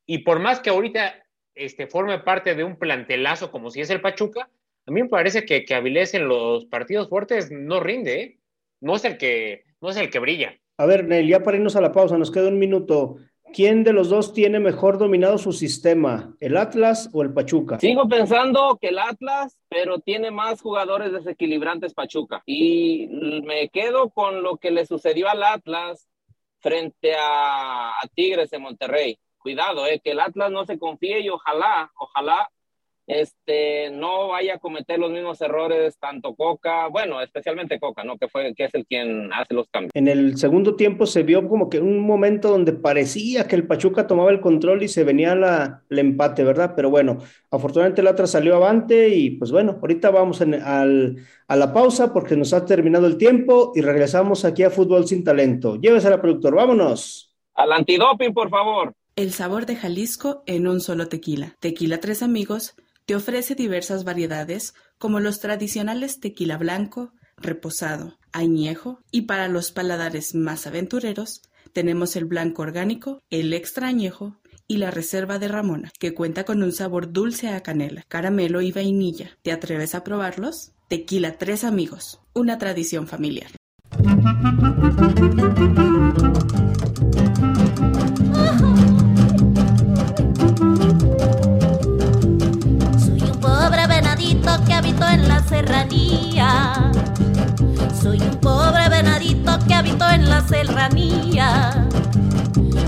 Speaker 4: Y por más que ahorita este, forme parte de un plantelazo como si es el Pachuca, a mí me parece que, que Avilés en los partidos fuertes no rinde, ¿eh? no, es el que, no es el que brilla.
Speaker 1: A ver, Nel, ya para irnos a la pausa, nos queda un minuto. ¿Quién de los dos tiene mejor dominado su sistema, el Atlas o el Pachuca?
Speaker 6: Sigo pensando que el Atlas, pero tiene más jugadores desequilibrantes Pachuca. Y me quedo con lo que le sucedió al Atlas frente a, Tigres de Monterrey. Cuidado, eh, que el Atlas no se confíe y ojalá, ojalá este, no vaya a cometer los mismos errores tanto Coca, bueno, especialmente Coca, ¿no? Que fue, que es el quien hace los cambios.
Speaker 1: En el segundo tiempo se vio como que un momento donde parecía que el Pachuca tomaba el control y se venía la, el empate, ¿verdad? Pero bueno, afortunadamente el Atlas salió avante y pues bueno, ahorita vamos al, a la pausa porque nos ha terminado el tiempo y regresamos aquí a Fútbol Sin Talento. Llévese la productor, vámonos.
Speaker 6: Al antidoping, por favor.
Speaker 5: El sabor de Jalisco en un solo tequila. Tequila Tres Amigos te ofrece diversas variedades como los tradicionales tequila blanco, reposado, añejo y para los paladares más aventureros tenemos el blanco orgánico, el extra añejo y la reserva de Ramona, que cuenta con un sabor dulce a canela, caramelo y vainilla. ¿Te atreves a probarlos? Tequila Tres Amigos, una tradición familiar.
Speaker 7: Soy un pobre venadito que habito en la serranía.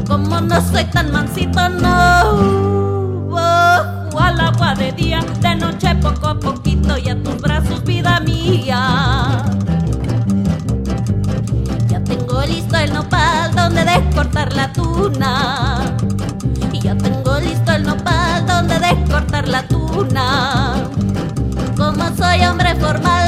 Speaker 7: Como no soy tan mansito, no. Bajo al agua de día, de noche poco a poquito y a tus brazos, vida mía. Ya tengo listo el nopal donde descortar la tuna. Y ya tengo listo el nopal donde descortar la tuna como soy hombre formal,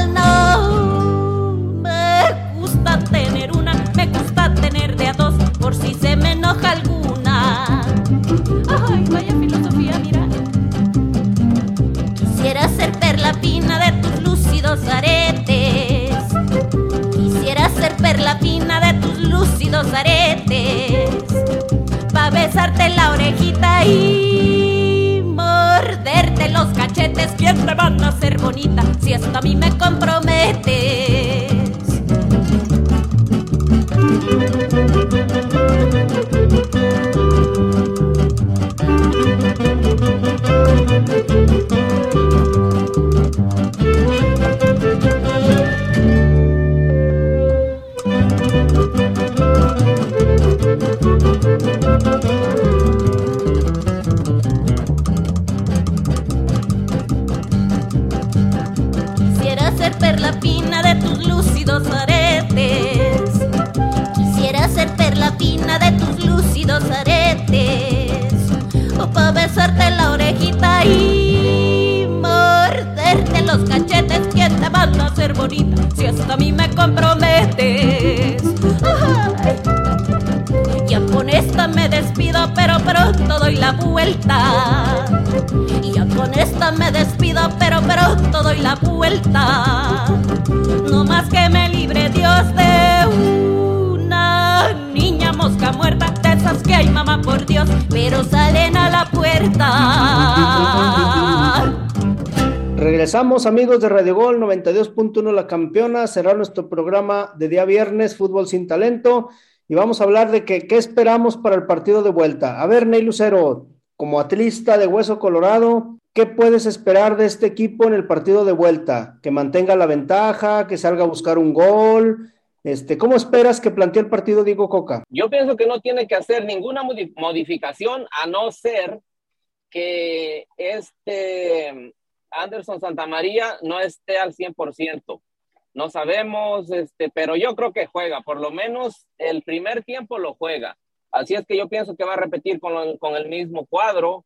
Speaker 7: besarte la orejita y morderte los cachetes. ¿Quién te van a hacer bonita si esto a mí me comprometes? a mí me comprometes. Ya con esta me despido, pero pronto doy la vuelta. Ya con esta me despido, pero pronto doy la vuelta. No más que me libre Dios de una niña mosca muerta, de esas que hay mamá por Dios, pero salen a la puerta.
Speaker 1: Regresamos amigos de Radio Gol 92.1 La Campeona, será nuestro programa de día viernes, Fútbol sin Talento, y vamos a hablar de que, qué esperamos para el partido de vuelta. A ver, Ney Lucero, como atlista de Hueso Colorado, ¿qué puedes esperar de este equipo en el partido de vuelta? Que mantenga la ventaja, que salga a buscar un gol. Este, ¿Cómo esperas que plantee el partido Diego Coca?
Speaker 6: Yo pienso que no tiene que hacer ninguna modificación a no ser que este Anderson Santamaría no esté al 100%. No sabemos, este, pero yo creo que juega, por lo menos el primer tiempo lo juega. Así es que yo pienso que va a repetir con, con el mismo cuadro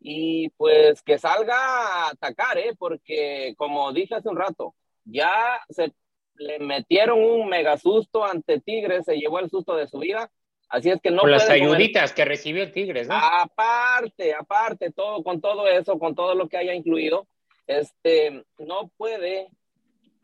Speaker 6: y pues que salga a atacar, ¿eh? porque como dije hace un rato, ya se le metieron un mega susto ante Tigres, se llevó el susto de su vida. Así es que no.
Speaker 4: Con las ayuditas que recibió el Tigres, ¿no?
Speaker 6: Aparte, aparte, todo, con todo eso, con todo lo que haya incluido, este, no puede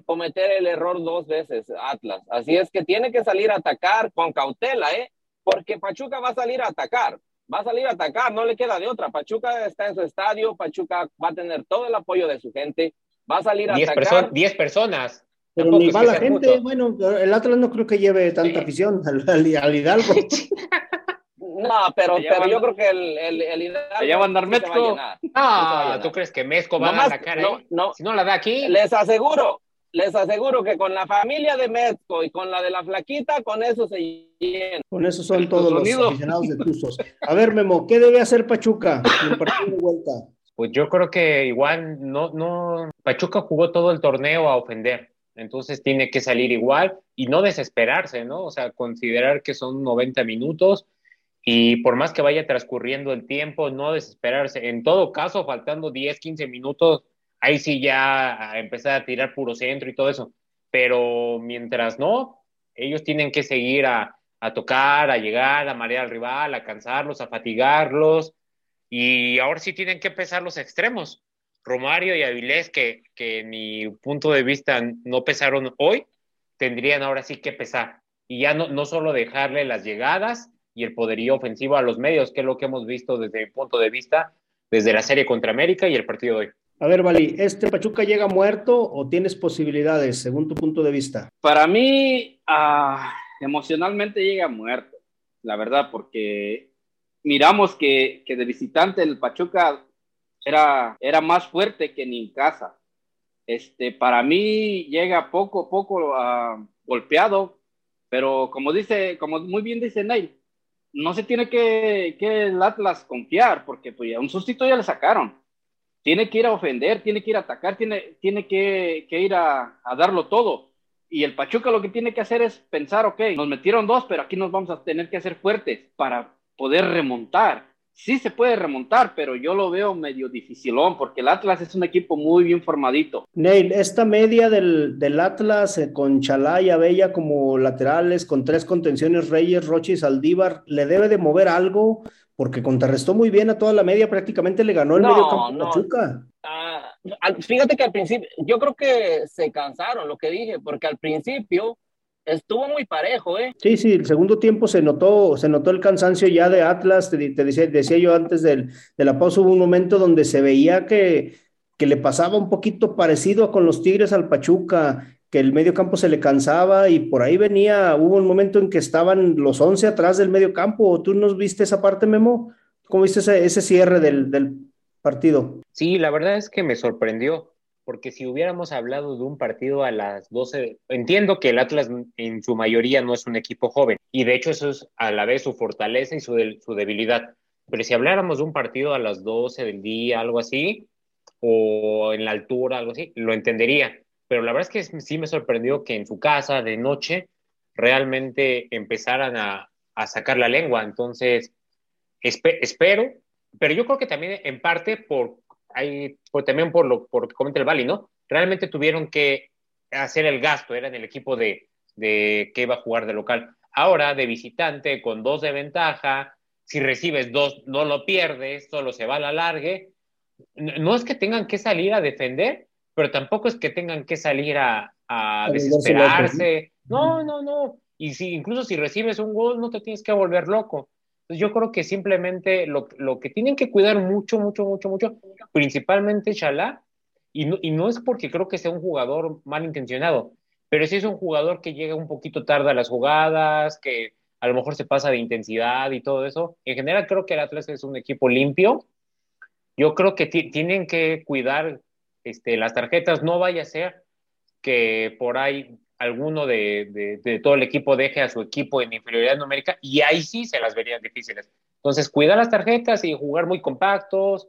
Speaker 6: cometer el error dos veces Atlas. Así es que tiene que salir a atacar con cautela, ¿eh? Porque Pachuca va a salir a atacar, va a salir a atacar, no le queda de otra. Pachuca está en su estadio, Pachuca va a tener todo el apoyo de su gente, va a salir a atacar.
Speaker 4: diez personas.
Speaker 1: Pero ni va la gente, bueno, el Atlas no creo que lleve tanta afición al, Hidalgo.
Speaker 6: No, pero, pero yo creo que el, el, el Hidalgo.
Speaker 4: ¿Se llama andar Mezco? Ah, ¿tú crees que Mezco va a atacar no, No, si no la da aquí.
Speaker 6: Les aseguro, les aseguro que con la familia de Mezco y con la de la flaquita, con eso se llena.
Speaker 1: Con eso son todos los aficionados de Tuzos. A ver, Memo, ¿qué debe hacer Pachuca en el partido de vuelta?
Speaker 4: Pues yo creo que igual no, no, Pachuca jugó todo el torneo a ofender, entonces tiene que salir igual y no desesperarse, ¿no? O sea, considerar que son 90 minutos y por más que vaya transcurriendo el tiempo, no desesperarse. En todo caso, faltando 10, 15 minutos, ahí sí ya empezar a tirar puro centro y todo eso. Pero mientras no, ellos tienen que seguir a, a tocar, a llegar, a marear al rival, a cansarlos, a fatigarlos. Y ahora sí tienen que pesar los extremos. Romario y Avilés, que, que en mi punto de vista no pesaron hoy, tendrían ahora sí que pesar. Y ya no, no solo dejarle las llegadas y el poderío ofensivo a los medios, que es lo que hemos visto desde mi punto de vista, desde la serie contra América y el partido de hoy.
Speaker 1: A ver, Vali, ¿este Pachuca llega muerto o tienes posibilidades, según tu punto de vista?
Speaker 2: Para mí, ah, emocionalmente llega muerto, la verdad, porque miramos que, que, de visitante el Pachuca era, era más fuerte que ni en casa. Este, para mí llega poco, poco uh, golpeado, pero como dice, como muy bien dice Neil, no se tiene que, que el Atlas confiar, porque pues, un sustito ya le sacaron tiene que ir a ofender, tiene que ir a atacar, tiene, tiene que, ir a, darlo todo. Y el Pachuca lo que tiene que hacer es pensar, ok, nos metieron dos, pero aquí nos vamos a tener que hacer fuertes para poder remontar. Sí se puede remontar, pero yo lo veo medio dificilón porque el Atlas es un equipo muy bien formadito.
Speaker 1: Neil, esta media del, Atlas eh, con Chalá y Abella como laterales, con tres contenciones, Reyes, Roche y Saldívar, ¿le debe de mover algo? porque contrarrestó muy bien a toda la media, prácticamente le ganó el medio campo no. Pachuca.
Speaker 6: Ah, fíjate que al principio, yo creo que se cansaron, lo que dije, porque al principio estuvo muy parejo, ¿eh?
Speaker 1: Sí, sí, el segundo tiempo se notó, se notó el cansancio ya de Atlas, te, decía, decía, yo antes del, de la pausa, hubo un momento donde se veía que, que le pasaba un poquito parecido con los Tigres al Pachuca, que el medio campo se le cansaba y por ahí venía, hubo un momento en que estaban los 11 atrás del medio campo. ¿Tú nos viste esa parte, Memo? ¿Cómo viste ese, cierre del, del, partido?
Speaker 4: Sí, la verdad es que me sorprendió, porque si hubiéramos hablado de un partido a las 12, entiendo que el Atlas en su mayoría no es un equipo joven, y de hecho eso es a la vez su fortaleza y su, su debilidad. Pero si habláramos de un partido a las 12 del día, algo así, o en la altura, algo así, lo entendería pero la verdad es que sí me sorprendió que en su casa de noche realmente empezaran a, sacar la lengua. Entonces, espero, pero yo creo que también en parte por, hay, también por lo, por que comenta el Bali, ¿no? Realmente tuvieron que hacer el gasto, era en el equipo de, de que iba a jugar de local. Ahora, de visitante, con dos de ventaja, si recibes dos, no lo pierdes, solo se va a la largue. No es que tengan que salir a defender, pero tampoco es que tengan que salir a, a desesperarse. No, no, no. Y si incluso si recibes un gol, no te tienes que volver loco. Entonces yo creo que simplemente lo, lo que tienen que cuidar mucho, mucho, mucho, mucho, principalmente Chalá, y no, y no es porque creo que sea un jugador malintencionado, pero sí es un jugador que llega un poquito tarde a las jugadas, que a lo mejor se pasa de intensidad y todo eso. En general creo que el Atlas es un equipo limpio. Yo creo que tienen que cuidar este, las tarjetas, no vaya a ser que por ahí alguno de, todo el equipo deje a su equipo en inferioridad numérica y ahí sí se las verían difíciles. Entonces, cuidar las tarjetas y jugar muy compactos,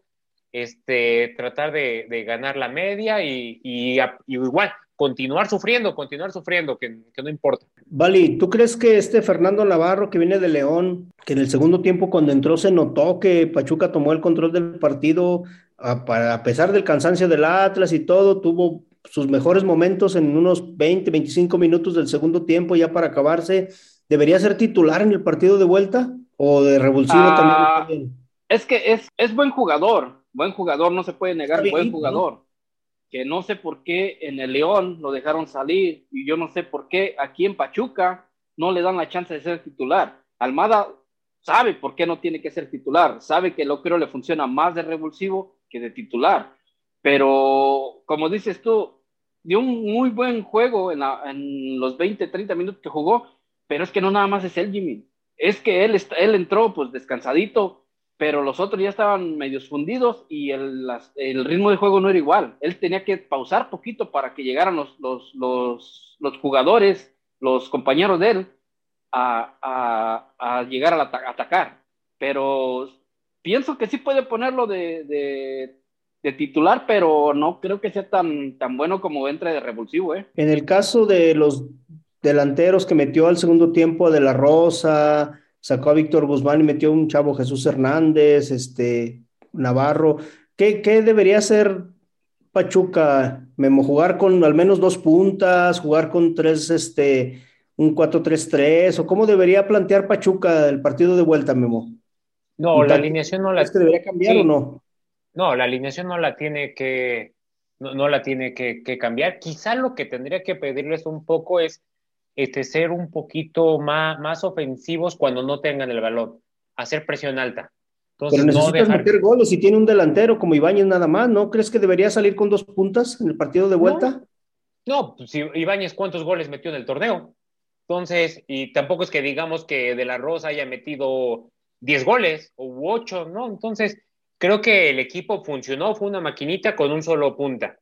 Speaker 4: este, tratar de, ganar la media y, y, igual continuar sufriendo, continuar sufriendo, que, que, no importa.
Speaker 1: Vali, ¿tú crees que este Fernando Navarro que viene de León, que en el segundo tiempo cuando entró se notó que Pachuca tomó el control del partido, a, a pesar del cansancio del Atlas y todo, tuvo sus mejores momentos en unos 20, 25 minutos del segundo tiempo ya para acabarse, ¿debería ser titular en el partido de vuelta o de revulsivo ah, también?
Speaker 2: Es que es, es buen jugador, buen jugador, no se puede negar, buen jugador. Que no sé por qué en el León lo dejaron salir y yo no sé por qué aquí en Pachuca no le dan la chance de ser titular. Almada sabe por qué no tiene que ser titular, sabe que lo creo le funciona más de revulsivo que de titular. Pero como dices tú, dio un muy buen juego en, los 20, 30 minutos que jugó, pero es que no nada más es él, Jimmy. Es que él, él entró pues descansadito, pero los otros ya estaban medios fundidos y el, el, ritmo de juego no era igual. Él tenía que pausar poquito para que llegaran los, los, los, jugadores, los compañeros de él, a, a, a llegar a, atacar. Pero pienso que sí puede ponerlo de, de de titular, pero no creo que sea tan, tan bueno como entre de revulsivo. ¿eh?
Speaker 1: En el caso de los delanteros que metió al segundo tiempo de la Rosa, sacó a Víctor Guzmán y metió un chavo Jesús Hernández, este Navarro. ¿Qué, qué debería hacer Pachuca, Memo? ¿Jugar con al menos dos puntas? ¿Jugar con tres, este, un 4-3-3? ¿O cómo debería plantear Pachuca el partido de vuelta, Memo?
Speaker 4: No, la alineación no la...
Speaker 1: ¿Es que debería cambiar o no?
Speaker 4: No, la alineación no la tiene que, no, la tiene que, cambiar. Quizá lo que tendría que pedirles un poco es este, ser un poquito más, más ofensivos cuando no tengan el balón, hacer presión alta.
Speaker 1: Entonces, Pero necesitas meter goles si tiene un delantero como Ibáñez nada más, ¿no? ¿Crees que debería salir con dos puntas en el partido de vuelta?
Speaker 4: No, pues si Ibáñez cuántos goles metió en el torneo. Entonces, y tampoco es que digamos que De La Rosa haya metido 10 goles o 8, ¿no? Entonces, Creo que el equipo funcionó, fue una maquinita con un solo punta,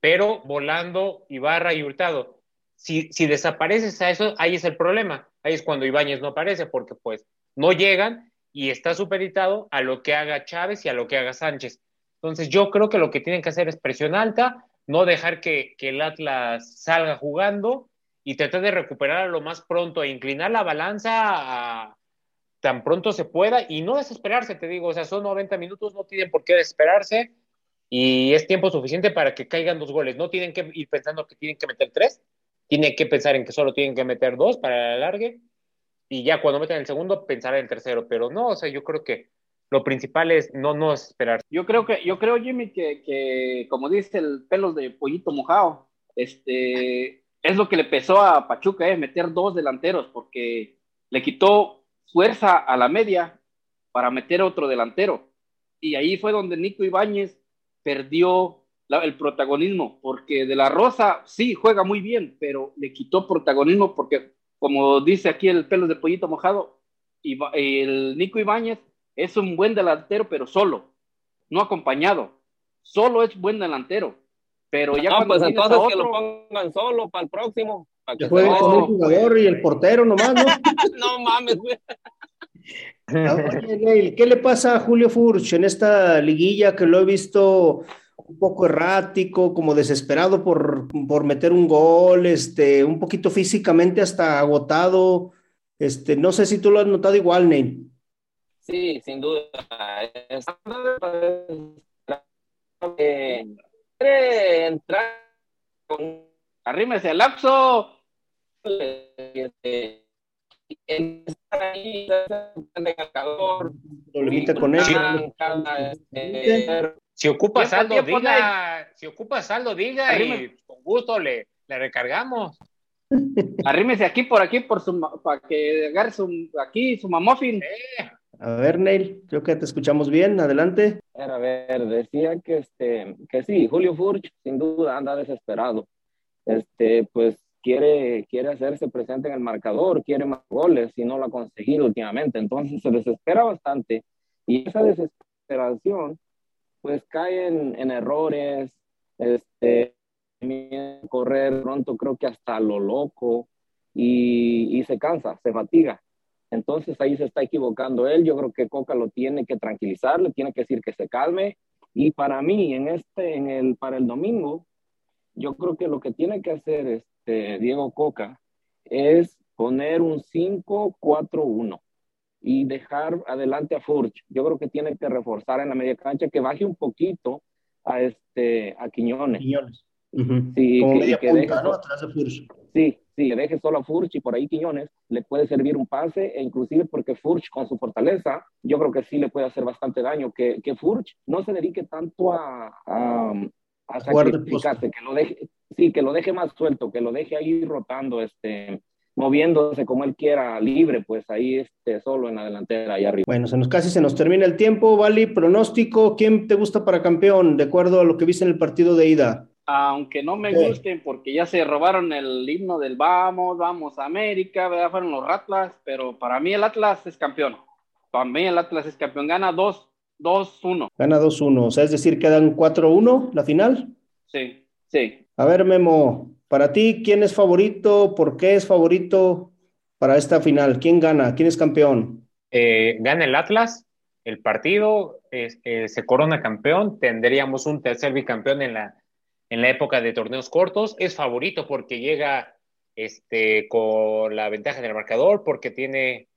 Speaker 4: pero volando Ibarra y Hurtado. Si, si desapareces a eso, ahí es el problema. Ahí es cuando Ibáñez no aparece, porque pues no llegan y está superitado a lo que haga Chávez y a lo que haga Sánchez. Entonces yo creo que lo que tienen que hacer es presión alta, no dejar que, que el Atlas salga jugando y tratar de recuperar lo más pronto e inclinar la balanza a, tan pronto se pueda y no desesperarse, te digo, o sea, son 90 minutos, no tienen por qué desesperarse y es tiempo suficiente para que caigan dos goles. No tienen que ir pensando que tienen que meter tres, tienen que pensar en que solo tienen que meter dos para el alargue y ya cuando metan el segundo pensar en el tercero, pero no, o sea, yo creo que lo principal es no, no esperar.
Speaker 2: Yo creo que, yo creo, Jimmy, que, que como dice el pelos de pollito mojado, este, es lo que le pesó a Pachuca, es meter dos delanteros, porque le quitó fuerza a la media para meter otro delantero. Y ahí fue donde Nico Ibáñez perdió el protagonismo, porque de la Rosa sí juega muy bien, pero le quitó protagonismo porque, como dice aquí el pelo de pollito mojado, el Nico Ibáñez es un buen delantero, pero solo, no acompañado. Solo es buen delantero. Pero ya
Speaker 6: cuando pues entonces que lo pongan solo para el próximo.
Speaker 1: Con el jugador y el portero nomás, ¿no?
Speaker 6: no mames, güey.
Speaker 1: ¿qué le pasa a Julio Furch en esta liguilla que lo he visto un poco errático, como desesperado por, por meter un gol, este, un poquito físicamente hasta agotado? Este, no sé si tú lo has notado igual, Neil.
Speaker 6: Sí, sin duda. quiere entrar con
Speaker 2: Arrímese al lapso.
Speaker 1: Con él.
Speaker 4: Si ocupa saldo, diga. Si ocupa saldo, diga y con gusto le, le recargamos.
Speaker 2: Arrímese aquí por aquí por su para que agarre su aquí su mamófin.
Speaker 1: A ver, Neil, creo que te escuchamos bien. Adelante.
Speaker 6: A ver, decía que este que sí, Julio Furch sin duda anda desesperado. Este, pues quiere, quiere hacerse presente en el marcador, quiere más goles y no lo ha conseguido últimamente. Entonces se desespera bastante y esa desesperación pues cae en, en errores, este, correr pronto creo que hasta lo loco y, y, se cansa, se fatiga. Entonces ahí se está equivocando él. Yo creo que Coca lo tiene que tranquilizar, le tiene que decir que se calme. Y para mí, en este, en el, para el domingo, yo creo que lo que tiene que hacer este Diego Coca es poner un 5-4-1 y dejar adelante a Furch. Yo creo que tiene que reforzar en la media cancha, que baje un poquito a este a Quiñones.
Speaker 1: Quiñones.
Speaker 6: Sí, que, que deje, Atrás de Furch. Sí, sí, le deje solo a Furch y por ahí Quiñones le puede servir un pase e inclusive porque Furch con su fortaleza, yo creo que sí le puede hacer bastante daño, que, que Furch no se dedique tanto a, a, a sacrificarse, que lo deje, sí, que lo deje más suelto, que lo deje ahí rotando, este, moviéndose como él quiera, libre, pues ahí este, solo en la delantera, ahí arriba.
Speaker 1: Bueno, se nos, casi se nos termina el tiempo, Vali, pronóstico, ¿quién te gusta para campeón, de acuerdo a lo que viste en el partido de ida?
Speaker 2: aunque no me gusten porque ya se robaron el himno del vamos, vamos a América, ¿verdad? fueron los Atlas, pero para mí el Atlas es campeón. Para mí el Atlas es campeón, gana 2-1.
Speaker 1: Gana 2-1, o sea, es decir, quedan 4-1 la final.
Speaker 2: Sí, sí.
Speaker 1: A ver, Memo, para ti, ¿quién es favorito? ¿Por qué es favorito para esta final? ¿Quién gana? ¿Quién es campeón?
Speaker 4: Eh, gana el Atlas, el partido eh, se corona campeón, tendríamos un tercer bicampeón en la en la época de torneos cortos. Es favorito porque llega este, con la ventaja en el marcador, porque tiene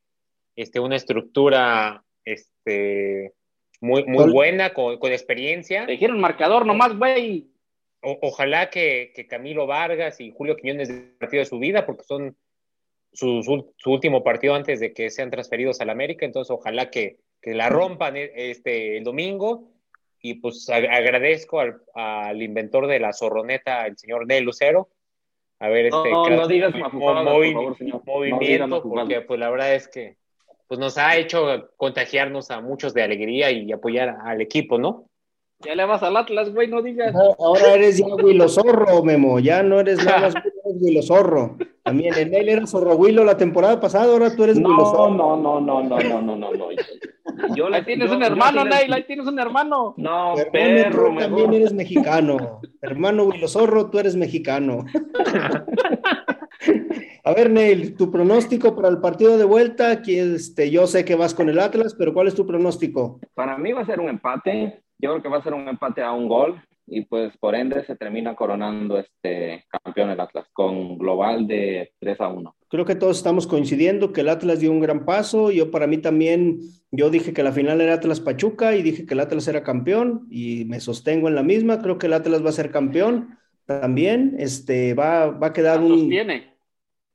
Speaker 4: este, una estructura este, muy, muy buena, con, experiencia.
Speaker 2: Te dijeron marcador nomás, güey.
Speaker 4: Ojalá que, Camilo Vargas y Julio Quiñones el partido de su vida, porque son su, su, último partido antes de que sean transferidos al América, entonces ojalá que, que la rompan e, este, el domingo y pues agradezco al, al, inventor de la zorroneta, el señor Nel Lucero. A ver, este
Speaker 6: no, no digas movimiento,
Speaker 4: porque pues la verdad es que pues nos ha hecho contagiarnos a muchos de alegría y apoyar al equipo, ¿no?
Speaker 2: Ya le vas al Atlas, güey, no digas.
Speaker 1: ahora eres ya Huilo Zorro, Memo, ya no eres nada más Huilo Zorro. También en él era Zorro Huilo la temporada pasada, ahora tú eres
Speaker 6: no,
Speaker 1: Huilo Zorro.
Speaker 6: No, no, no, no, no, no, no, no.
Speaker 2: Yo ahí tienes un hermano, Neil, ahí tienes un hermano.
Speaker 6: No, perro,
Speaker 1: tú también eres mexicano. Hermano Huilo Zorro, tú eres mexicano. A ver, Neil, tu pronóstico para el partido de vuelta, que este, yo sé que vas con el Atlas, pero ¿cuál es tu pronóstico?
Speaker 6: Para mí va a ser un empate. Yo creo que va a ser un empate a un gol y pues por ende se termina coronando este campeón el Atlas con global de 3 a 1.
Speaker 1: Creo que todos estamos coincidiendo que el Atlas dio un gran paso. Yo para mí también, yo dije que la final era Atlas Pachuca y dije que el Atlas era campeón y me sostengo en la misma. Creo que el Atlas va a ser campeón también. Este va, va a quedar un...
Speaker 2: Sostiene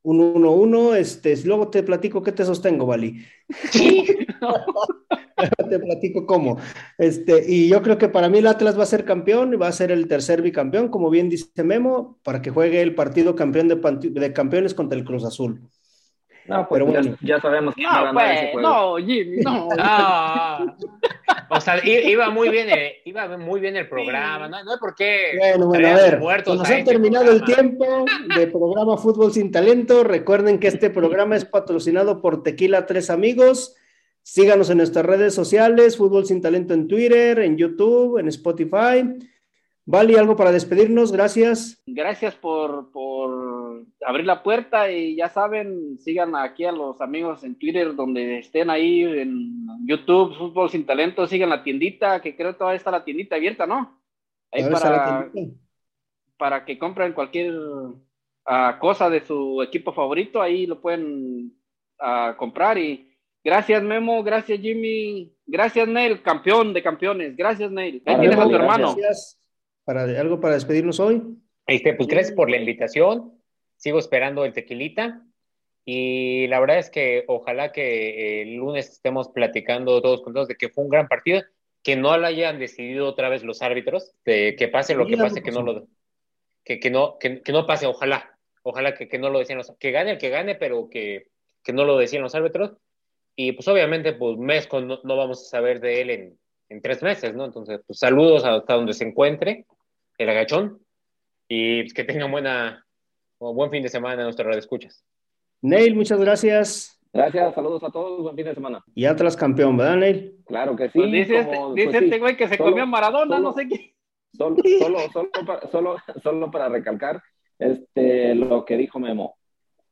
Speaker 1: un 1-1, este, luego te platico qué te sostengo, Vali. te platico cómo. Este, y yo creo que para mí el Atlas va a ser campeón y va a ser el tercer bicampeón, como bien dice Memo, para que juegue el partido campeón de, de campeones contra el Cruz Azul.
Speaker 6: No, pues pero bueno. ya, sabemos
Speaker 2: que no, pues, no, Jimmy, no.
Speaker 4: Ah. o sea, iba muy bien, el, iba muy bien el programa, no, no hay por qué.
Speaker 1: Bueno, bueno, a ver, nos ha terminado el tiempo de programa Fútbol sin Talento. Recuerden que este programa es patrocinado por Tequila Tres Amigos. Síganos en nuestras redes sociales, Fútbol sin Talento en Twitter, en YouTube, en Spotify. Vali, algo para despedirnos, gracias.
Speaker 2: Gracias por, por, abrir la puerta y ya saben, sigan aquí a los amigos en Twitter donde estén ahí en YouTube, Fútbol Sin Talento, sigan la tiendita, que creo que todavía está la tiendita abierta, ¿no? Ahí para, para que compren cualquier uh, cosa de su equipo favorito, ahí lo pueden uh, comprar y gracias Memo, gracias Jimmy, gracias Neil, campeón de campeones, gracias Neil. Ahí tienes a tu hermano.
Speaker 1: Gracias para, ¿Algo para despedirnos hoy?
Speaker 4: Este, pues gracias por la invitación. Sigo esperando el tequilita. Y la verdad es que ojalá que el lunes estemos platicando todos juntos de que fue un gran partido, que no lo hayan decidido otra vez los árbitros, de que pase lo que pase, que no lo que, que no, que, no pase, ojalá, ojalá que, que no lo decían los, que gane el que gane, pero que, que no lo decían los árbitros. Y pues obviamente, pues Mesco no, no vamos a saber de él en, en, tres meses, ¿no? Entonces, pues saludos hasta donde se encuentre el agachón y pues, que tengan buena, buen fin de semana en nuestra red escuchas.
Speaker 1: Neil, muchas gracias.
Speaker 6: Gracias, saludos a todos, buen fin de semana.
Speaker 1: Y Atlas campeón, ¿verdad, Neil?
Speaker 6: Claro que sí.
Speaker 2: Pues dice, este, dice pues este güey que se comió Maradona, no sé qué.
Speaker 6: Solo, solo, solo, para, solo, solo para recalcar este, lo que dijo Memo.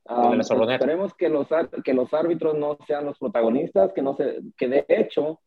Speaker 6: Um, esperemos que los, que los árbitros no sean los protagonistas, que, no se, que de hecho,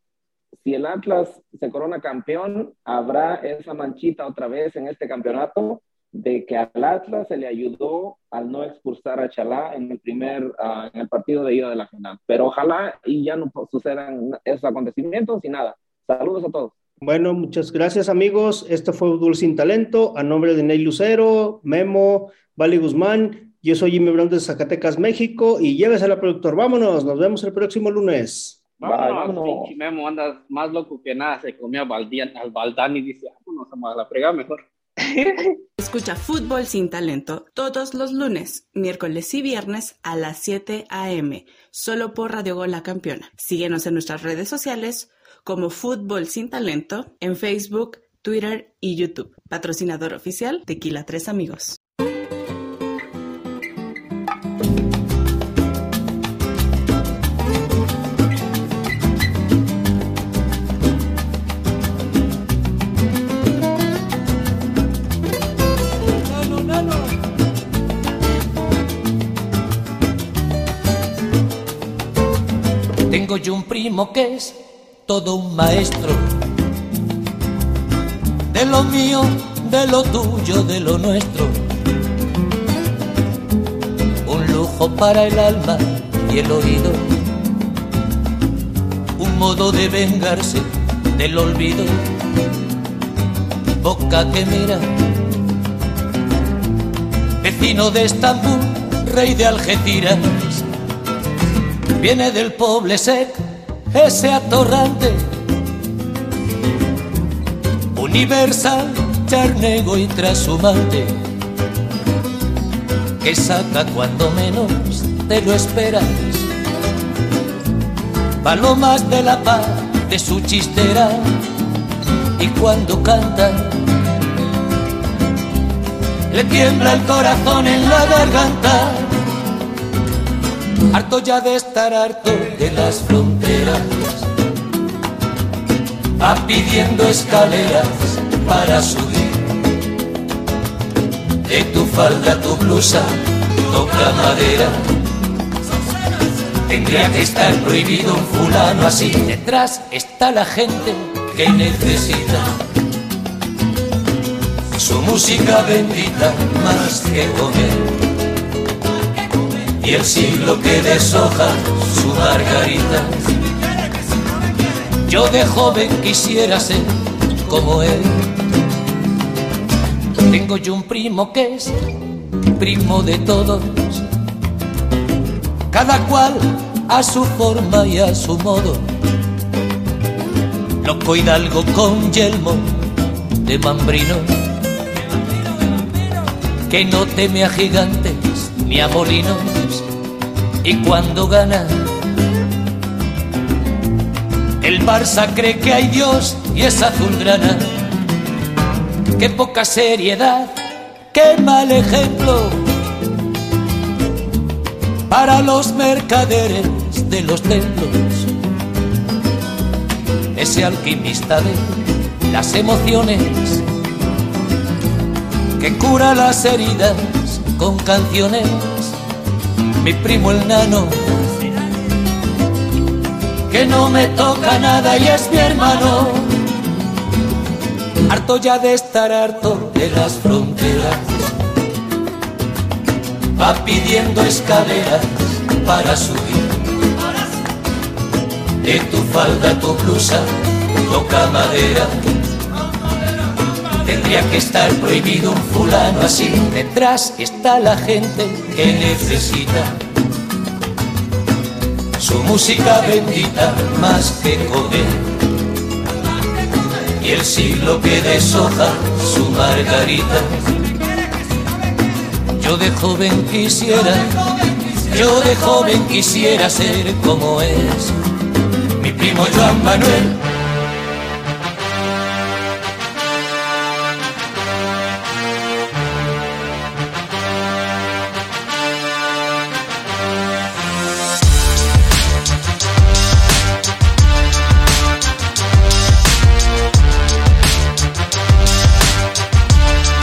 Speaker 6: si el Atlas se corona campeón, habrá esa manchita otra vez en este campeonato de que al Atlas se le ayudó al no expulsar a Chalá en el primer, uh, en el partido de ida de la final. Pero ojalá y ya no sucedan esos acontecimientos y nada. Saludos a todos.
Speaker 1: Bueno, muchas gracias amigos. Esto fue Fútbol Sin Talento. A nombre de Ney Lucero, Memo, Vali Guzmán. Yo soy Jimmy Brown de Zacatecas, México. Y llévese la productor. Vámonos. Nos vemos el próximo lunes.
Speaker 2: Vámonos, Memo, andas más loco que nada. Se comió al Baldán y dice, vámonos a la fregada mejor.
Speaker 5: Escucha Fútbol Sin Talento todos los lunes, miércoles y viernes a las 7 a.m. Solo por Radio Gol La Campeona. Síguenos en nuestras redes sociales como Fútbol Sin Talento en Facebook, Twitter y YouTube. Patrocinador oficial Tequila Tres Amigos.
Speaker 8: Tengo un primo que es todo un maestro. De lo mío, de lo tuyo, de lo nuestro. Un lujo para el alma y el oído. Un modo de vengarse del olvido. Boca que mira. Vecino de Estambul, rey de Algeciras. Viene del poble sec ese atorrante. Universal, charnego y trashumante que saca cuando menos te lo esperas. Palomas de la paz de su chistera y cuando canta le tiembla el corazón en la garganta harto ya de estar harto de las fronteras, va pidiendo escaleras para subir. De tu falda tu blusa toca madera. Tendría que estar prohibido un fulano así. Detrás está la gente que necesita su música bendita más que comer y el siglo que deshoja su margarita. Yo de joven quisiera ser como él. Tengo yo un primo que es primo de todos, cada cual a su forma y a su modo. Loco hidalgo con yelmo de mambrino, que no teme a gigantes ni a molinos y cuando gana el Barça cree que hay Dios y es azulgrana. Qué poca seriedad, qué mal ejemplo para los mercaderes de los templos. Ese alquimista de las emociones que cura las heridas con canciones mi primo el nano, que no me toca nada y es mi hermano. Harto ya de estar harto de las fronteras, va pidiendo escaleras para subir. De tu falda, tu blusa, toca madera. Tendría que estar prohibido un fulano así. Detrás está la gente que necesita su música bendita más que comer. Y el siglo que deshoja su margarita. Yo de joven quisiera, yo de joven quisiera ser como es mi primo Joan Manuel